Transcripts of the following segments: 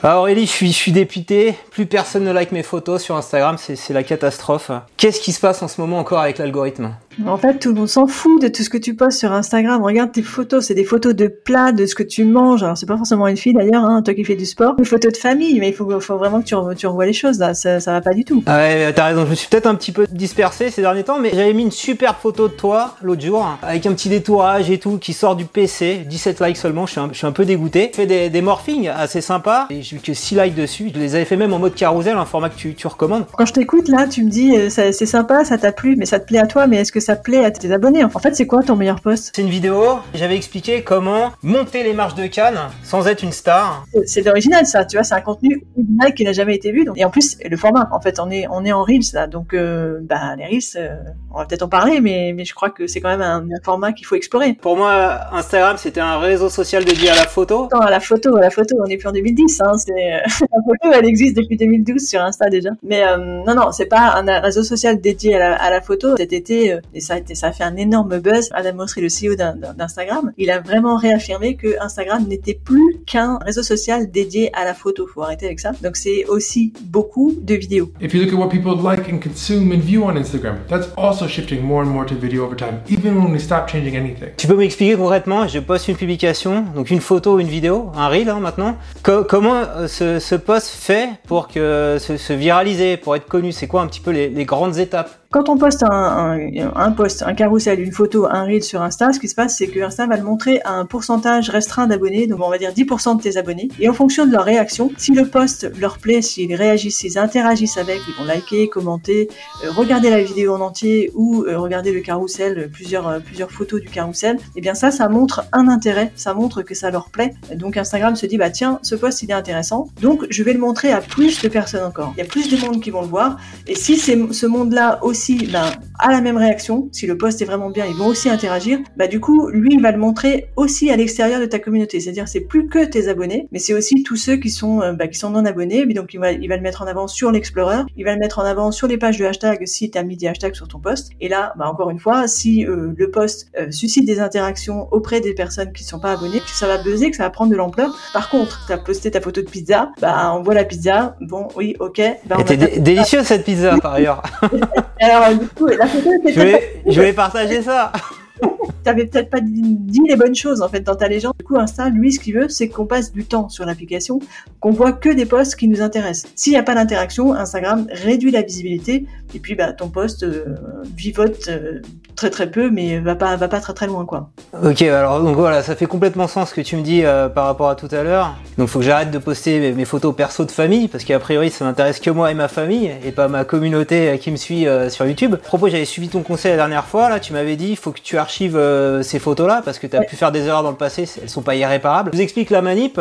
Ah Aurélie, je suis, je suis dépité. Plus personne ne like mes photos sur Instagram, c'est la catastrophe. Qu'est-ce qui se passe en ce moment encore avec l'algorithme? En fait, tout le monde s'en fout de tout ce que tu postes sur Instagram. Regarde tes photos, c'est des photos de plats, de ce que tu manges. Alors, c'est pas forcément une fille d'ailleurs, hein, toi qui fais du sport. Une photo de famille, mais il faut, faut vraiment que tu, tu revois les choses là. Ça, ça va pas du tout. Ah ouais, t'as raison. Je me suis peut-être un petit peu dispersé ces derniers temps, mais j'avais mis une super photo de toi l'autre jour, avec un petit détourage et tout, qui sort du PC. 17 likes seulement. Je suis un, je suis un peu dégoûté. Je fais des, des morphings assez sympas. Et j'ai vu que 6 likes dessus. Je les avais fait même en mode carousel, un format que tu, tu recommandes. Quand je t'écoute là, tu me dis, euh, c'est sympa, ça t'a plu, mais ça te plaît à toi, mais est-ce que ça plaît à tes abonnés en fait, c'est quoi ton meilleur poste C'est une vidéo, j'avais expliqué comment monter les marches de Cannes sans être une star. C'est original ça, tu vois, c'est un contenu original qui n'a jamais été vu. Et en plus, le format, en fait, on est, on est en Reels là, donc euh, bah, les Reels, euh, on va peut-être en parler, mais, mais je crois que c'est quand même un, format qu'il faut explorer. Pour moi, Instagram, c'était un réseau social dédié à la photo. Non, à la photo, à la photo, on est plus en 2010. Hein, la photo, elle existe depuis 2012 sur Insta déjà. Mais euh, non, non, c'est pas un réseau social dédié à la, à la photo. Cet été, et ça a, été, ça a fait un énorme buzz. Adam Mosseri, le CEO d'Instagram, il a vraiment réaffirmé que Instagram n'était plus qu'un réseau social dédié à la photo. Faut arrêter avec ça. Donc c'est aussi beaucoup de vidéos. If you look at what people like and consume and view on Instagram, that's also shifting more and more to video over time, even when we stop changing anything. Tu peux m'expliquer concrètement Je poste une publication, donc une photo, une vidéo, un reel hein, maintenant. comment euh, ce, ce, post fait pour que se, se viraliser, pour être connu? C'est quoi un petit peu les, les grandes étapes? Quand on poste un, un, un, post, un carrousel, une photo, un reel sur Insta, ce qui se passe, c'est que Insta va le montrer à un pourcentage restreint d'abonnés, donc on va dire 10% de tes abonnés. Et en fonction de leur réaction, si le post leur plaît, s'ils réagissent, s'ils interagissent avec, ils vont liker, commenter, euh, regarder la vidéo en entier ou euh, regarder le carrousel, plusieurs, euh, plusieurs photos du carrousel, et eh bien ça, ça montre un intérêt, ça montre que ça leur plaît. Donc Instagram se dit, bah tiens, ce post il est intéressant, donc je vais le montrer à plus de personnes encore. Il y a plus de monde qui vont le voir, et si ce monde-là aussi aussi ben, a la même réaction, si le post est vraiment bien, ils vont aussi interagir, bah du coup, lui, il va le montrer aussi à l'extérieur de ta communauté. C'est-à-dire, c'est plus que tes abonnés, mais c'est aussi tous ceux qui sont, euh, bah, qui sont non abonnés. Et donc, il va, il va le mettre en avant sur l'Explorer, il va le mettre en avant sur les pages de hashtag si tu as mis des hashtags sur ton post. Et là, bah, encore une fois, si euh, le post euh, suscite des interactions auprès des personnes qui ne sont pas abonnées, ça va buzzer, que ça va prendre de l'ampleur. Par contre, tu as posté ta photo de pizza, bah on voit la pizza, bon, oui, ok. Bah, Elle délicieuse cette pizza par ailleurs. Alors, du coup, la photo je, vais, je vais partager ça. T'avais peut-être pas dit les bonnes choses en fait dans ta légende. Du coup, Insta, lui, ce qu'il veut, c'est qu'on passe du temps sur l'application, qu'on voit que des posts qui nous intéressent. S'il n'y a pas d'interaction, Instagram réduit la visibilité et puis bah ton post euh, vivote euh, très très peu, mais va pas va pas très très loin quoi. Ok, alors donc voilà, ça fait complètement sens ce que tu me dis euh, par rapport à tout à l'heure. Donc faut que j'arrête de poster mes, photos perso de famille parce qu'a priori ça n'intéresse que moi et ma famille et pas ma communauté qui me suit sur YouTube. À propos, j'avais suivi ton conseil la dernière fois là, tu m'avais dit il faut que tu archives ces photos là parce que tu as pu faire des erreurs dans le passé, elles sont pas irréparables. Je vous explique la manip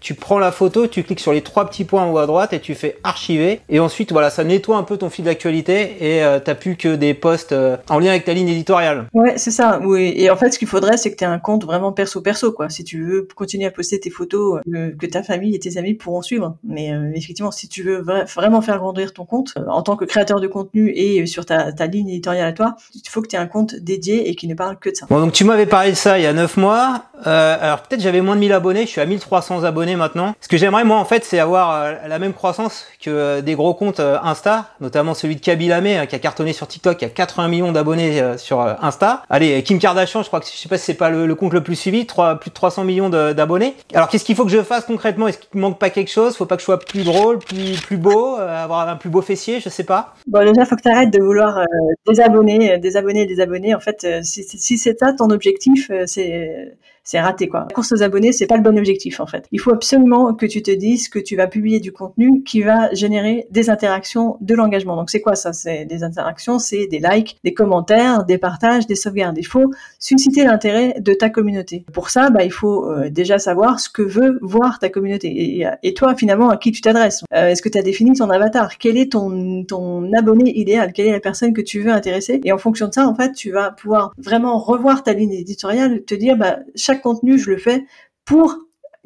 tu prends la photo, tu cliques sur les trois petits points en haut à droite et tu fais archiver. Et ensuite, voilà, ça nettoie un peu ton fil d'actualité et euh, t'as plus que des posts euh, en lien avec ta ligne éditoriale. Ouais, c'est ça. Oui. Et en fait, ce qu'il faudrait, c'est que tu aies un compte vraiment perso-perso, quoi. Si tu veux continuer à poster tes photos euh, que ta famille et tes amis pourront suivre. Mais effectivement, si tu veux vraiment faire grandir ton compte en tant que créateur de contenu et sur ta, ta ligne éditoriale à toi, il faut que tu aies un compte dédié et qui ne parle que de ça. Bon, donc tu m'avais parlé de ça il y a 9 mois. alors peut-être j'avais moins de 1000 abonnés, je suis à 1300 abonnés maintenant. Ce que j'aimerais moi en fait, c'est avoir euh, la même croissance que euh, des gros comptes euh, Insta, notamment celui de hein, qui a cartonné sur TikTok, qui a 80 millions d'abonnés sur Insta. Allez, Kim Kardashian, je crois que je sais pas si c'est pas le, compte le plus suivi, 3, plus de 300 millions d'abonnés. Alors qu'est-ce qu'il faut que je fasse concrètement? Est-ce qu'il manque pas quelque chose? Faut pas que je sois plus drôle, plus plus beau, avoir un plus beau fessier, je sais pas. Bon déjà, faut que tu arrêtes de vouloir désabonner, désabonner, désabonner. En fait, si, si c'est ça ton objectif, c'est c'est raté quoi. La course aux abonnés, c'est pas le bon objectif en fait. Il faut absolument que tu te dises que tu vas publier du contenu qui va générer des interactions, de l'engagement. Donc c'est quoi ça? C'est des interactions, c'est des likes, des commentaires, des partages, des sauvegardes. Il faut susciter l'intérêt de ta communauté. Pour ça, bah, il faut euh, déjà savoir ce que veut voir ta communauté et, toi finalement à qui tu t'adresses? Euh, est-ce que tu as défini ton avatar? Quel est ton ton abonné idéal? Quelle est la personne que tu veux intéresser? Et en fonction de ça, en fait, tu vas pouvoir vraiment revoir ta ligne éditoriale, te dire bah chaque contenu, je le fais pour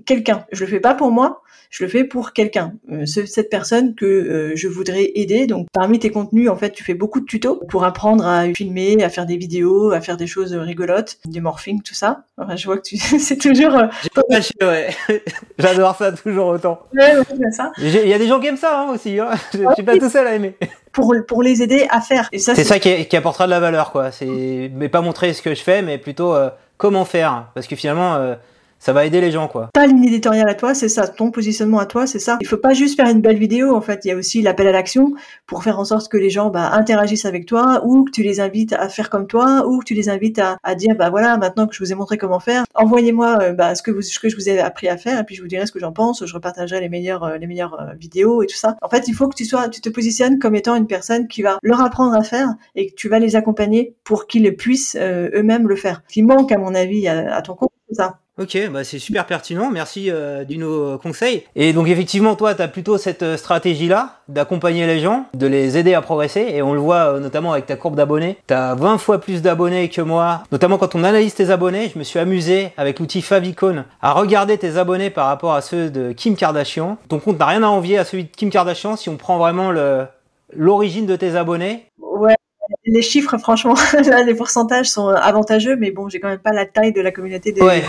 quelqu'un. Je le fais pas pour moi, je le fais pour quelqu'un, euh, cette personne que euh, je voudrais aider. Donc parmi tes contenus, en fait, tu fais beaucoup de tutos pour apprendre à filmer, à faire des vidéos, à faire des choses rigolotes, du morphing, tout ça. Enfin, je vois que tu c'est toujours. Euh, J'ai pas lâché, ouais. J'adore ça toujours autant. Ouais, ouais, ça. Il y a des gens qui aiment ça hein, aussi. Hein. Je suis pas tout seul à aimer. Pour, pour les aider à faire. C'est ça qui, qui, apportera de la valeur, quoi. C'est mais pas montrer ce que je fais, mais plutôt comment faire, parce que finalement ça va aider les gens quoi. Ta ligne éditoriale à toi, c'est ça, ton positionnement à toi, c'est ça. Il faut pas juste faire une belle vidéo en fait, il y a aussi l'appel à l'action pour faire en sorte que les gens bah, interagissent avec toi ou que tu les invites à faire comme toi ou que tu les invites à, dire bah voilà, maintenant que je vous ai montré comment faire, envoyez-moi euh, bah, ce que ce que je vous ai appris à faire et puis je vous dirai ce que j'en pense, je repartagerai les meilleures euh, les meilleures euh, vidéos et tout ça. En fait, il faut que tu sois tu te positionnes comme étant une personne qui va leur apprendre à faire et que tu vas les accompagner pour qu'ils puissent eux-mêmes le faire. Ce qui manque à mon avis à ton compte, c'est ça. Ok, bah c'est super pertinent, merci euh, du nos conseils. Et donc effectivement, toi, tu as plutôt cette euh, stratégie-là d'accompagner les gens, de les aider à progresser, et on le voit euh, notamment avec ta courbe d'abonnés. Tu as 20 fois plus d'abonnés que moi, notamment quand on analyse tes abonnés, je me suis amusé avec l'outil Favicon à regarder tes abonnés par rapport à ceux de Kim Kardashian. Ton compte n'a rien à envier à celui de Kim Kardashian si on prend vraiment l'origine de tes abonnés. Les chiffres, franchement, là, les pourcentages sont avantageux, mais bon, j'ai quand même pas la taille de la communauté des. Ouais.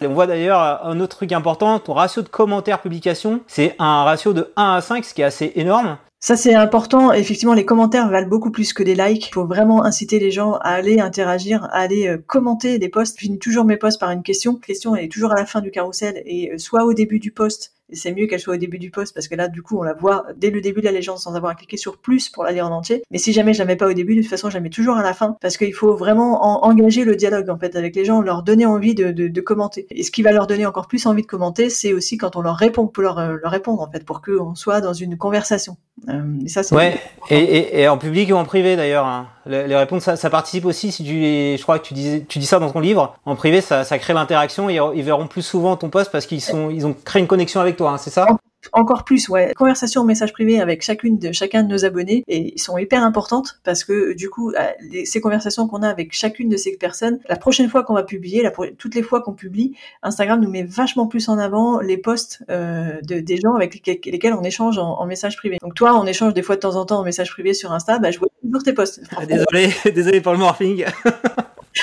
On voit d'ailleurs un autre truc important, ton ratio de commentaires publication, c'est un ratio de 1 à 5, ce qui est assez énorme. Ça c'est important. Effectivement, les commentaires valent beaucoup plus que des likes. Il faut vraiment inciter les gens à aller interagir, à aller euh, commenter des posts. Je finis toujours mes posts par une question. La question elle est toujours à la fin du carrousel et euh, soit au début du post c'est mieux qu'elle soit au début du post parce que là, du coup, on la voit dès le début de la légende sans avoir à cliquer sur plus pour la lire en entier. Mais si jamais je la mets pas au début, de toute façon, je la mets toujours à la fin parce qu'il faut vraiment engager le dialogue en fait avec les gens, leur donner envie de, de, de, commenter. Et ce qui va leur donner encore plus envie de commenter, c'est aussi quand on leur répond, pour leur, leur répondre en fait, pour qu'on soit dans une conversation. Euh, et ça, c'est ouais. Et, et, et, en public ou en privé d'ailleurs. Hein. Les, réponses, ça, ça, participe aussi. Si tu, je crois que tu dis, tu dis ça dans ton livre. En privé, ça, ça crée l'interaction. Ils, ils verront plus souvent ton post parce qu'ils sont, ils ont créé une connexion avec toi. Hein, c'est ça? Encore plus, ouais. Conversation, message privé avec chacune de chacun de nos abonnés et ils sont hyper importantes parce que du coup, euh, ces conversations qu'on a avec chacune de ces personnes, la prochaine fois qu'on va publier, la, toutes les fois qu'on publie, Instagram nous met vachement plus en avant les posts euh, de, des gens avec lesquels, on échange en, en, message privé. Donc toi, on échange des fois de temps en temps en message privé sur Insta, bah je vois toujours tes posts. Ah, désolé, désolé pour le morphing.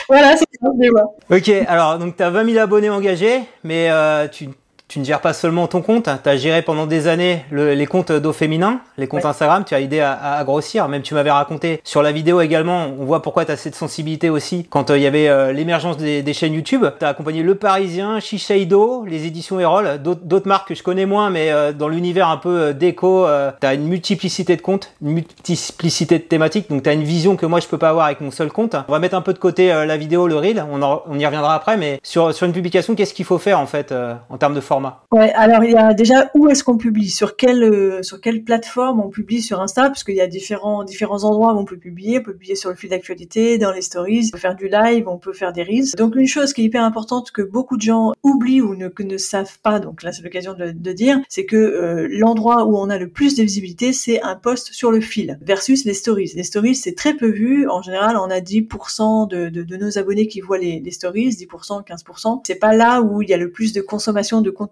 voilà, c'est ça, je vois. Ok, alors donc tu as 20 000 abonnés engagés, mais euh, tu tu ne gères pas seulement ton compte, tu as géré pendant des années le, les comptes d'eau féminin, les comptes Instagram, tu as aidé à, à, grossir, même tu m'avais raconté sur la vidéo également, on voit pourquoi tu as cette sensibilité aussi quand euh, il y avait euh, l'émergence des, des, chaînes YouTube. Tu as accompagné Le Parisien, Shiseido, les éditions Erol, d'autres marques que je connais moins, mais euh, dans l'univers un peu déco, tu as une multiplicité de comptes, une multiplicité de thématiques, donc tu as une vision que moi je peux pas avoir avec mon seul compte. On va mettre un peu de côté la vidéo, le reel, on, en, on y reviendra après, mais sur, sur une publication, qu'est-ce qu'il faut faire en fait en termes de format Ouais, alors il y a déjà où est-ce qu'on publie, sur quelle euh, sur quelle plateforme on publie sur Insta, parce qu'il y a différents différents endroits où on peut publier, on peut publier sur le fil d'actualité, dans les stories, on peut faire du live, on peut faire des reels. Donc une chose qui est hyper importante que beaucoup de gens oublient ou ne savent pas, donc là c'est l'occasion de, dire, c'est que euh, l'endroit où on a le plus de visibilité, c'est un post sur le fil versus les stories. Les stories c'est très peu vu. En général, on a 10% de, de, de, nos abonnés qui voient les, les stories, 10%, 15%. C'est pas là où il y a le plus de consommation de contenu.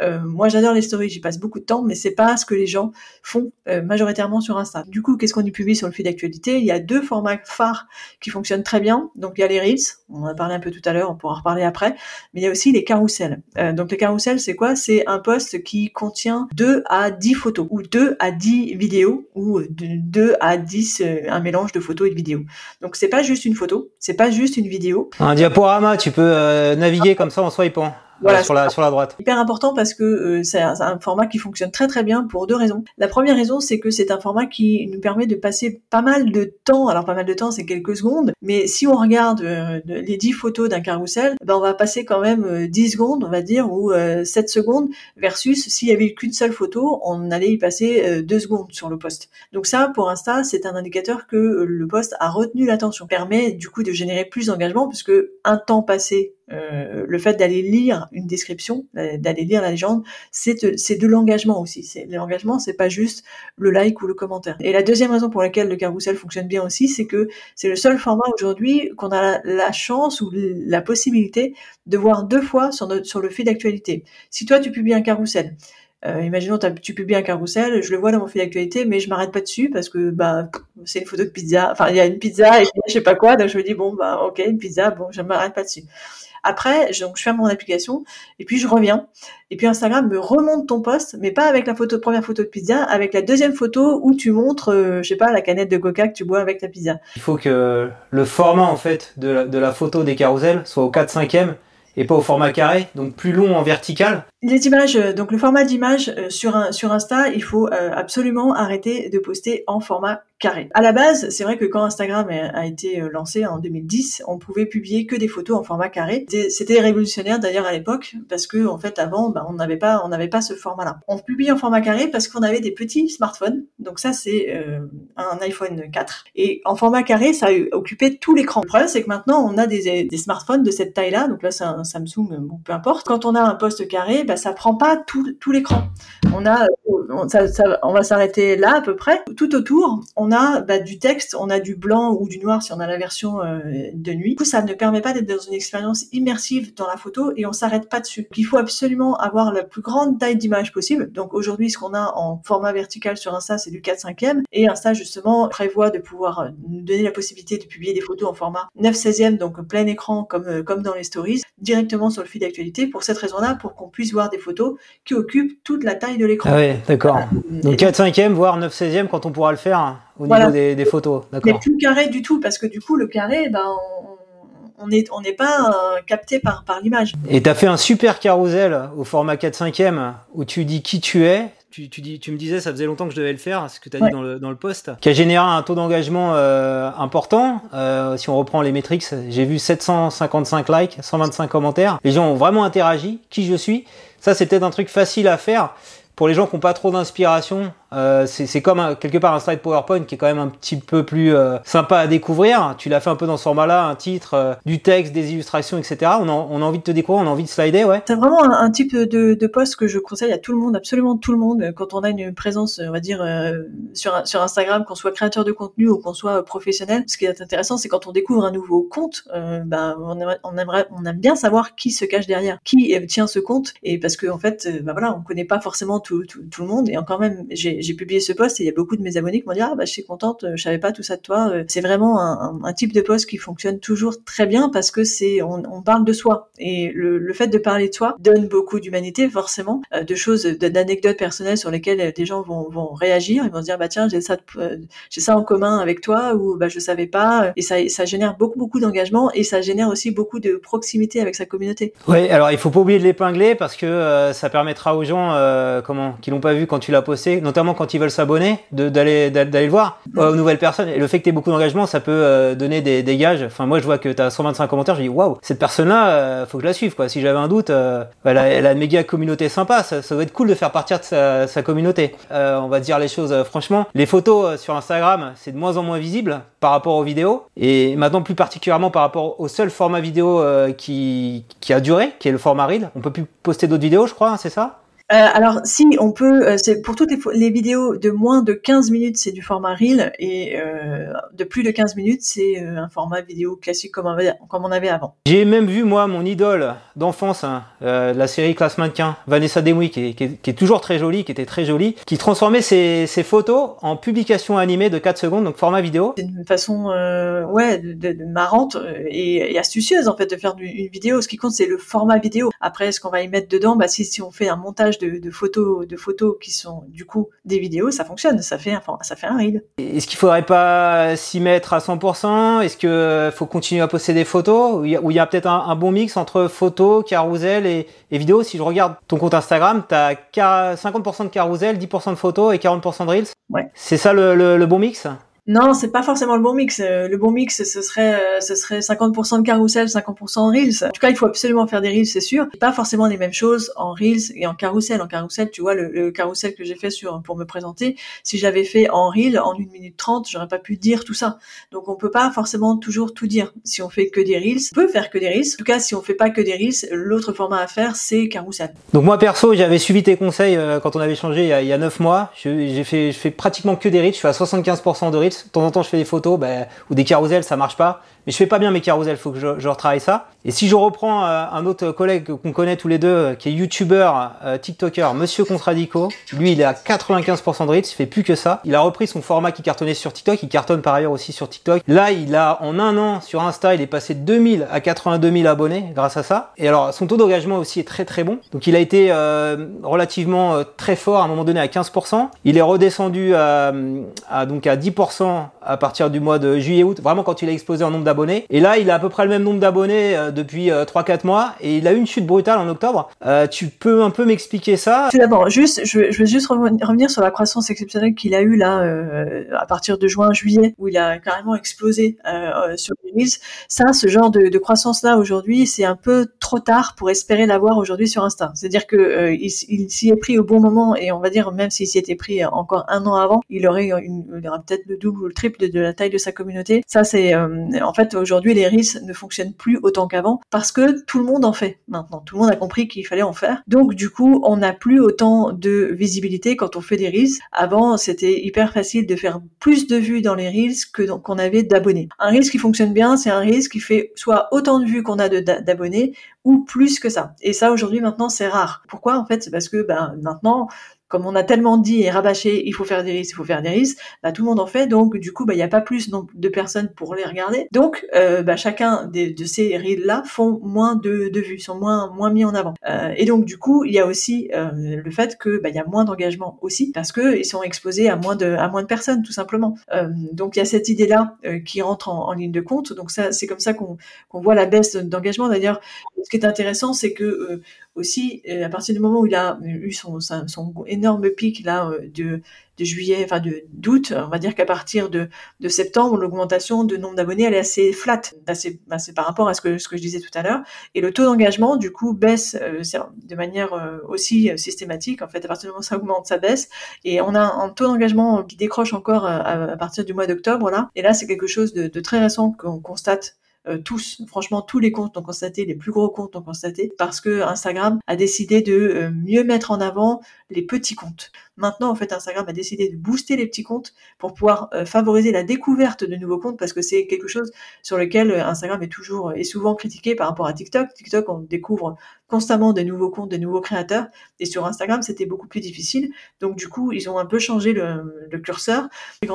Euh, moi, j'adore les stories, j'y passe beaucoup de temps, mais c'est pas ce que les gens font euh, majoritairement sur Insta. Du coup, qu'est-ce qu'on y publie sur le fil d'actualité? Il y a deux formats phares qui fonctionnent très bien. Donc, il y a les reels, on en a parlé un peu tout à l'heure, on pourra en reparler après, mais il y a aussi les carousels. Euh, donc, les carousels, c'est quoi? C'est un post qui contient 2 à 10 photos, ou 2 à 10 vidéos, ou 2 à 10, un mélange de photos et de vidéos. Donc, c'est pas juste une photo, c'est pas juste une vidéo. Un diaporama, tu peux naviguer comme ça en swipant voilà, sur, la, sur la droite. Hyper important parce que euh, c'est un, un, format qui fonctionne très très bien pour deux raisons. La première raison, c'est que c'est un format qui nous permet de passer pas mal de temps. Alors pas mal de temps, c'est quelques secondes, mais si on regarde euh, les 10 photos d'un carrousel, ben on va passer quand même euh, 10 secondes, on va dire, ou 7 euh, secondes, versus s'il y avait qu'une seule photo, on allait y passer 2 secondes sur le post. Donc ça, pour Insta, c'est un indicateur que le post a retenu l'attention. Permet du coup de générer plus d'engagement puisque un temps passé euh, le fait d'aller lire une description, d'aller lire la légende, c'est de, de l'engagement aussi. L'engagement, c'est pas juste le like ou le commentaire. Et la deuxième raison pour laquelle le carrousel fonctionne bien aussi, c'est que c'est le seul format aujourd'hui qu'on a la, chance ou la possibilité de voir deux fois sur, notre, sur le fil d'actualité. Si toi tu publies un carrousel euh, imaginons, tu publies un carrousel, je le vois dans mon fil d'actualité, mais je m'arrête pas dessus parce que bah c'est une photo de pizza. Enfin, il y a une pizza et je sais pas quoi, donc je me dis bon bah ok une pizza, bon je m'arrête pas dessus. Après, je, donc, je ferme mon application et puis je reviens. Et puis Instagram me remonte ton post, mais pas avec la photo première photo de pizza, avec la deuxième photo où tu montres, euh, je sais pas, la canette de coca que tu bois avec ta pizza. Il faut que le format en fait de la, de la photo des carousels soit au 4 5 e et pas au format carré, donc plus long en vertical. Les images, euh, donc le format d'image euh, sur un, sur Insta, il faut absolument arrêter de poster en format carré. À la base, c'est vrai que quand Instagram a été lancé en 2010, on pouvait publier que des photos en format carré. C'était révolutionnaire d'ailleurs à l'époque parce que en fait avant, bah, on n'avait pas ce format-là. On publie en format carré parce qu'on avait des petits smartphones. Donc ça c'est un iPhone 4 et en format carré, ça occupait tout l'écran. Le problème c'est que maintenant on a des, smartphones de cette taille-là. Donc là c'est un Samsung, bon, peu importe. Quand on a un poste carré, bah, ça prend pas tout, l'écran. On a, on va s'arrêter là à peu près. Tout autour, on a bah, du texte, on a du blanc ou du noir si on a la version euh, de nuit. Du coup, ça ne permet pas d'être dans une expérience immersive dans la photo et on s'arrête pas dessus. il faut absolument avoir la plus grande taille d'image possible. Donc aujourd'hui, ce qu'on a en format vertical sur Insta, c'est du 4 5 e et Insta justement prévoit de pouvoir euh, nous donner la possibilité de publier des photos en format 9 16 e donc plein écran comme euh, comme dans les stories, directement sur le fil d'actualité. Pour cette raison-là, pour qu'on puisse voir des photos qui occupent toute la taille de l'écran. Ah ouais, d'accord. Donc 4 5e, voire 9 16e quand on pourra le faire au niveau des, photos. Mais plus carré du tout, parce que du coup, le carré, ben, on n'est on n'est pas euh, capté par, par l'image. Et tu as fait un super carrousel au format 4 5e où tu dis qui tu es. Tu, tu, dis, tu me disais, ça faisait longtemps que je devais le faire, ce que tu as dit dans le, dans le post, qui a généré un taux d'engagement euh, important. Euh, si on reprend les métriques, j'ai vu 755 likes, 125 commentaires. Les gens ont vraiment interagi, qui je suis? Ça, c'est peut-être un truc facile à faire pour les gens qui n'ont pas trop d'inspiration, euh, c'est comme quelque part un slide PowerPoint qui est quand même un petit peu plus euh, sympa à découvrir. Tu l'as fait un peu dans ce format-là, un titre, euh, du texte, des illustrations, etc. On a, on a, envie de te découvrir, on a envie de slider, ouais. C'est vraiment un, type de, de post que je conseille à tout le monde, absolument tout le monde, quand on a une présence, on va dire, sur, sur Instagram, qu'on soit créateur de contenu ou qu'on soit professionnel. Ce qui est intéressant, c'est quand on découvre un nouveau compte, ben, on, aimerait, on, aimerait, aime bien savoir qui se cache derrière, qui tient ce compte, et parce que en fait, ben voilà, on connaît pas forcément tout, tout, tout le monde, et encore même, j'ai j'ai publié ce post et il y a beaucoup de mes abonnés qui m'ont dit ah bah je suis contente, je savais pas tout ça de toi. Euh, c'est vraiment un, type de post qui fonctionne toujours très bien parce que c'est on, parle de soi et le, fait de parler de soi donne beaucoup d'humanité forcément, euh, de choses, d'anecdotes personnelles sur lesquelles des gens vont, vont réagir, ils vont se dire bah tiens j'ai ça euh, j'ai ça en commun avec toi ou bah je savais pas et ça ça génère beaucoup beaucoup d'engagement et ça génère aussi beaucoup de proximité avec sa communauté. Oui alors il faut pas oublier de l'épingler parce que ça permettra aux gens comment qui l'ont pas vu quand tu l'as posté, notamment quand ils veulent s'abonner, d'aller d'aller le voir aux nouvelles personnes. Et le fait que tu aies beaucoup d'engagement, ça peut euh, donner des, des gages. Enfin, moi, je vois que tu as 125 commentaires, je dis waouh, cette personne-là, euh, faut que je la suive. Quoi. Si j'avais un doute, euh, elle, a, une méga communauté sympa. Ça, ça doit être cool de faire partir de sa, communauté. on va dire les choses franchement. Les photos sur Instagram, c'est de moins en moins visible par rapport aux vidéos. Et maintenant, plus particulièrement par rapport au seul format vidéo qui, qui a duré, qui est le format Reel. On peut plus poster d'autres vidéos, je crois, hein, c'est ça? Euh, alors si on peut, euh, c'est pour toutes les, vidéos de moins de 15 minutes, c'est du format reel et euh, de plus de 15 minutes, c'est un format vidéo classique comme on, avait, comme on avait avant. J'ai même vu moi mon idole d'enfance, hein, la série Classe Mannequin, Vanessa Demouy, qui est, qui, est, toujours très jolie, qui était très jolie, qui transformait ses, ses photos en publication animée de 4 secondes, donc format vidéo. C'est une façon ouais de, de, marrante et, et, astucieuse en fait de faire une vidéo. Ce qui compte c'est le format vidéo. Après ce qu'on va y mettre dedans, bah si, si on fait un montage de, photos, de photos qui sont du coup des vidéos, ça fonctionne, ça fait un, ça fait un reel. Est-ce qu'il faudrait pas s'y mettre à 100% Est-ce qu'il faut continuer à poster des photos? Ou il y a, peut-être un, bon mix entre photos, carousel et, vidéos? Si je regarde ton compte Instagram, tu as 50% de carousel, 10% de photos et 40% de reels. Ouais. C'est ça le, le bon mix? Non, c'est pas forcément le bon mix. Euh, le bon mix, ce serait, euh, ce serait 50% de carousel, 50% de reels. En tout cas, il faut absolument faire des reels, c'est sûr. Pas forcément les mêmes choses en reels et en carousel. En carousel, tu vois, le, le carousel que j'ai fait sur pour me présenter, si j'avais fait en reel en 1 minute 30, j'aurais pas pu dire tout ça. Donc on peut pas forcément toujours tout dire. Si on fait que des reels, on peut faire que des reels. En tout cas, si on fait pas que des reels, l'autre format à faire, c'est carousel. Donc moi perso, j'avais suivi tes conseils euh, quand on avait changé il y a, il y a 9 mois. J'ai fait, je fais pratiquement que des reels. Je suis à 75% de reels. De temps en temps, je fais des photos bah, ou des carousels, ça marche pas. Mais je fais pas bien mes carousels, faut que je, je retravaille ça. Et si je reprends euh, un autre collègue qu'on connaît tous les deux, euh, qui est youtubeur, euh, tiktoker, Monsieur Contradico, lui il est à 95% de reach, il fait plus que ça. Il a repris son format qui cartonnait sur TikTok, il cartonne par ailleurs aussi sur TikTok. Là, il a en un an sur Insta, il est passé de 2000 à 82 000 abonnés grâce à ça. Et alors son taux d'engagement aussi est très très bon. Donc il a été relativement très fort à un moment donné à 15%. Il est redescendu à, à donc à 10% à partir du mois de juillet-août, vraiment quand il a explosé en nombre Et là, il a à peu près le même nombre d'abonnés euh, depuis 3-4 euh, mois et il a eu une chute brutale en octobre. Euh, tu peux un peu m'expliquer ça? Tout d'abord, juste, je, je, veux juste revenir sur la croissance exceptionnelle qu'il a eu là à partir de juin-juillet, où il a carrément explosé sur les Reels. Ça, ce genre de, croissance-là aujourd'hui, c'est un peu trop tard pour espérer l'avoir aujourd'hui sur Insta. C'est-à-dire que il, s'y est pris au bon moment et on va dire même s'il s'y était pris encore un an avant, il aurait peut-être le double ou le triple de, la taille de sa communauté. Ça, c'est en fait aujourd'hui les Reels ne fonctionnent plus autant qu'avant parce que tout le monde en fait maintenant. Tout le monde a compris qu'il fallait en faire. Donc du coup, on n'a plus autant de visibilité quand on fait des Reels. Avant, c'était hyper facile de faire plus de vues dans les Reels que qu'on avait d'abonnés. Un Reels qui fonctionne bien, c'est un Reels qui fait soit autant de vues qu'on a d'abonnés ou plus que ça. Et ça aujourd'hui maintenant c'est rare. Pourquoi? En fait C'est parce que ben maintenant comme on a tellement dit et rabâché, il faut faire des risques, il faut faire des risques, bah, tout le monde en fait, donc du coup, bah, il n'y a pas plus de personnes pour les regarder. Donc, euh, bah, chacun de ces reels-là font moins de, vues, sont moins, mis en avant. Euh, et donc, du coup, il y a aussi euh, le fait que bah, y a moins d'engagement aussi, parce que ils sont exposés à moins de, à moins de personnes, tout simplement. Donc, il y a cette idée-là qui rentre en, ligne de compte. Donc, ça, c'est comme ça qu'on qu'on voit la baisse d'engagement. D'ailleurs, ce qui est intéressant, c'est que aussi, à partir du moment où il a eu son, son, son énorme pic là euh, de, juillet, enfin de d'août, on va dire qu'à partir de, septembre, l'augmentation de nombre d'abonnés elle est assez flat, assez, c'est par rapport à ce que ce que je disais tout à l'heure, et le taux d'engagement du coup baisse euh, de manière euh, aussi systématique. En fait, à partir du moment où ça augmente, ça baisse, et on a un taux d'engagement qui décroche encore à, partir du mois d'octobre là, et là c'est quelque chose de, de très récent qu'on constate euh, tous, franchement, tous les comptes ont constaté, les plus gros comptes ont constaté, parce que Instagram a décidé de euh, mieux mettre en avant les petits comptes. Maintenant, en fait, Instagram a décidé de booster les petits comptes pour pouvoir euh, favoriser la découverte de nouveaux comptes, parce que c'est quelque chose sur lequel Instagram est toujours et souvent critiqué par rapport à TikTok. TikTok, on découvre constamment des nouveaux comptes, des nouveaux créateurs, et sur Instagram, c'était beaucoup plus difficile. Donc, du coup, ils ont un peu changé le, le curseur.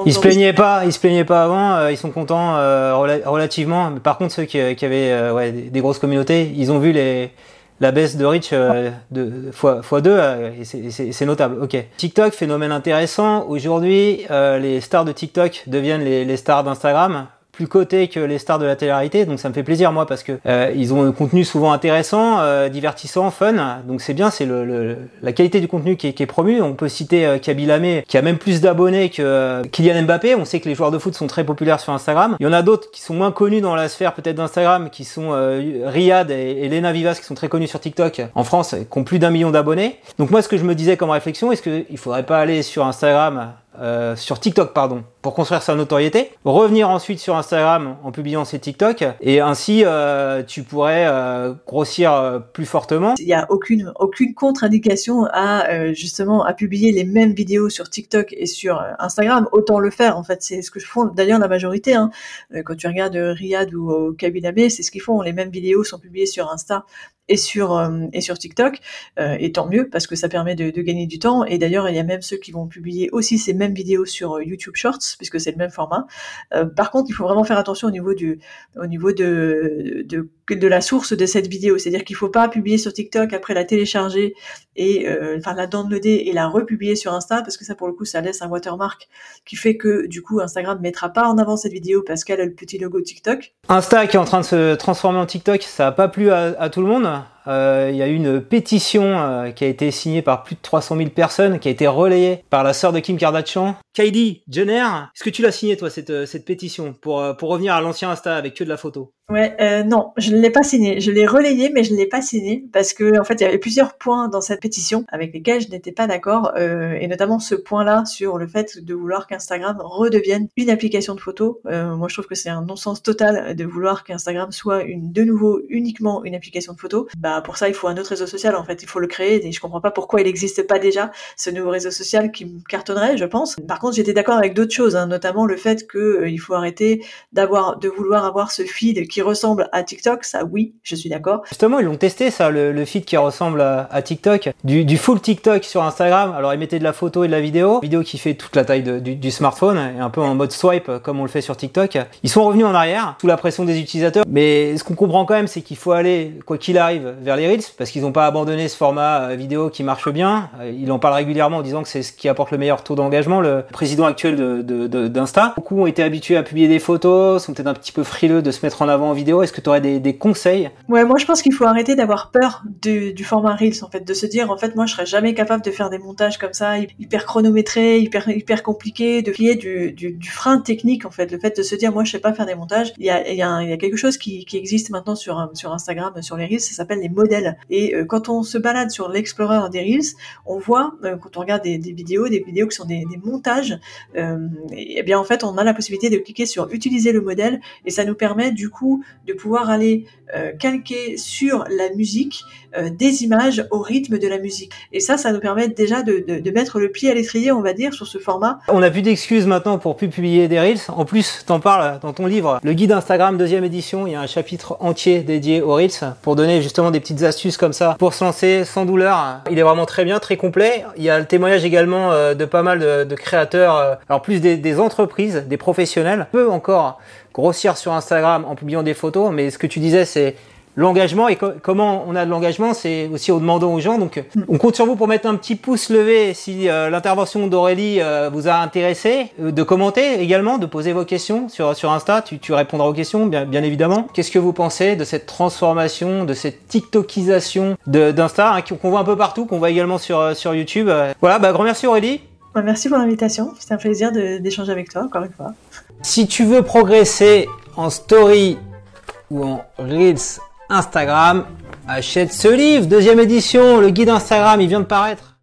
Ils se plaignaient pas, ils se plaignaient pas avant, ils sont contents relativement. Par contre, ceux qui, avaient euh, ouais, des, grosses communautés, ils ont vu les, la baisse de reach euh, de, fois, fois 2 euh, c'est notable. Ok. TikTok, phénomène intéressant. Aujourd'hui, les stars de TikTok deviennent les stars d'Instagram plus cotés que les stars de la télé-réalité, donc ça me fait plaisir moi parce que euh, ils ont un contenu souvent intéressant, euh, divertissant, fun, donc c'est bien, c'est le, la qualité du contenu qui est, qui est promu. On peut citer euh, Kaby Lamé qui a même plus d'abonnés que euh, Kylian Mbappé. On sait que les joueurs de foot sont très populaires sur Instagram. Il y en a d'autres qui sont moins connus dans la sphère peut-être d'Instagram, qui sont Riyad et, et, Lena Vivas qui sont très connus sur TikTok en France, qui ont plus d'un million d'abonnés. Donc moi ce que je me disais comme réflexion, est-ce qu'il faudrait pas aller sur Instagram euh, sur TikTok pardon pour construire sa notoriété, revenir ensuite sur Instagram en publiant ses TikTok et ainsi euh, tu pourrais euh, grossir euh, plus fortement. Il n'y a aucune aucune contre-indication à justement à publier les mêmes vidéos sur TikTok et sur Instagram. Autant le faire en fait, c'est ce que font d'ailleurs la majorité. Hein. Quand tu regardes Riyad ou Kabilabé, c'est ce qu'ils font. Les mêmes vidéos sont publiées sur Insta et sur et sur TikTok et tant mieux parce que ça permet de, gagner du temps et d'ailleurs il y a même ceux qui vont publier aussi ces mêmes vidéos sur YouTube Shorts puisque c'est le même format. Euh, par contre, il faut vraiment faire attention au niveau de la source de cette vidéo, c'est-à-dire qu'il faut pas publier sur TikTok après la télécharger et enfin la downloader et la republier sur Insta parce que ça pour le coup ça laisse un watermark qui fait que du coup Instagram mettra pas en avant cette vidéo parce qu'elle a le petit logo TikTok. Insta qui est en train de se transformer en TikTok, ça a pas plu à tout le monde euh, il y a eu une pétition euh, qui a été signée par plus de 300 000 personnes, qui a été relayée par la sœur de Kim Kardashian, Kylie Jenner. Est-ce que tu l'as signée toi cette, euh, cette pétition pour, pour revenir à l'ancien Insta avec que de la photo? Ouais, euh, non, je ne l'ai pas signé. Je l'ai relayé, mais je ne l'ai pas signé parce que en fait, il y avait plusieurs points dans cette pétition avec lesquels je n'étais pas d'accord, euh, et notamment ce point-là sur le fait de vouloir qu'Instagram redevienne une application de photo. Euh, moi, je trouve que c'est un non-sens total de vouloir qu'Instagram soit une, de nouveau uniquement une application de photo. Bah, pour ça, il faut un autre réseau social. En fait, il faut le créer. Et je comprends pas pourquoi il n'existe pas déjà ce nouveau réseau social qui me cartonnerait, je pense. Par contre, j'étais d'accord avec d'autres choses, hein, notamment le fait que euh, faut arrêter d'avoir, de vouloir avoir ce feed qui ressemble à TikTok, ça oui, je suis d'accord. Justement, ils l'ont testé ça, le, feed qui ressemble à, TikTok, du, full TikTok sur Instagram. Alors ils mettaient de la photo et de la vidéo, vidéo qui fait toute la taille du, smartphone, et un peu en mode swipe comme on le fait sur TikTok. Ils sont revenus en arrière, sous la pression des utilisateurs, mais ce qu'on comprend quand même, c'est qu'il faut aller, quoi qu'il arrive, vers les Reels, parce qu'ils n'ont pas abandonné ce format euh, vidéo qui marche bien. Euh, il en parle régulièrement en disant que c'est ce qui apporte le meilleur taux d'engagement, le président actuel d'Insta. Beaucoup ont été habitués à publier des photos, sont peut-être un petit peu frileux de se mettre en avant en vidéo. Est-ce que tu aurais des, conseils? Moi je pense qu'il faut arrêter d'avoir peur du, format Reels, en fait, de se dire en fait moi je serais jamais capable de faire des montages comme ça, hyper chronométrés, hyper hyper compliqués, de plier du, frein technique en fait, le fait de se dire moi je sais pas faire des montages. Il y a, quelque chose qui, existe maintenant sur sur Instagram, sur les Reels, ça s'appelle les modèles. Et euh, quand on se balade sur l'explorer des Reels, on voit euh, quand on regarde des, vidéos, des vidéos qui sont des, des montages, euh, et, bien en fait on a la possibilité de cliquer sur utiliser le modèle et ça nous permet du coup de pouvoir aller euh, calquer sur la musique euh, des images au rythme de la musique. Et ça, ça nous permet déjà de, mettre le pied à l'étrier, on va dire, sur ce format. On n'a plus d'excuses maintenant pour plus publier des reels. En plus, t'en parles dans ton livre, le guide Instagram deuxième édition. Il y a un chapitre entier dédié aux reels pour donner justement des petites astuces comme ça pour se lancer sans douleur. Il est vraiment très bien, très complet. Il y a le témoignage également euh, de pas mal de, créateurs, alors plus des, entreprises, des professionnels. On peut encore grossir sur Instagram en publiant des photos, mais ce que tu disais, c'est l'engagement et comment on a de l'engagement, c'est aussi en demandant aux gens. Donc, mm. on compte sur vous pour mettre un petit pouce levé si euh, l'intervention d'Aurélie euh, vous a intéressé, euh, de commenter également, de poser vos questions sur sur Insta. Tu, tu répondras aux questions, bien, bien évidemment. Qu'est-ce que vous pensez de cette transformation, de cette TikTokisation d'Insta hein, qu'on voit un peu partout, qu'on voit également sur sur YouTube? Voilà, bah grand merci Aurélie. Bah, merci pour l'invitation. C'était un plaisir d'échanger avec toi encore une fois. Si tu veux progresser en story ou en reels Instagram, achète ce livre, deuxième édition, le guide Instagram, il vient de paraître.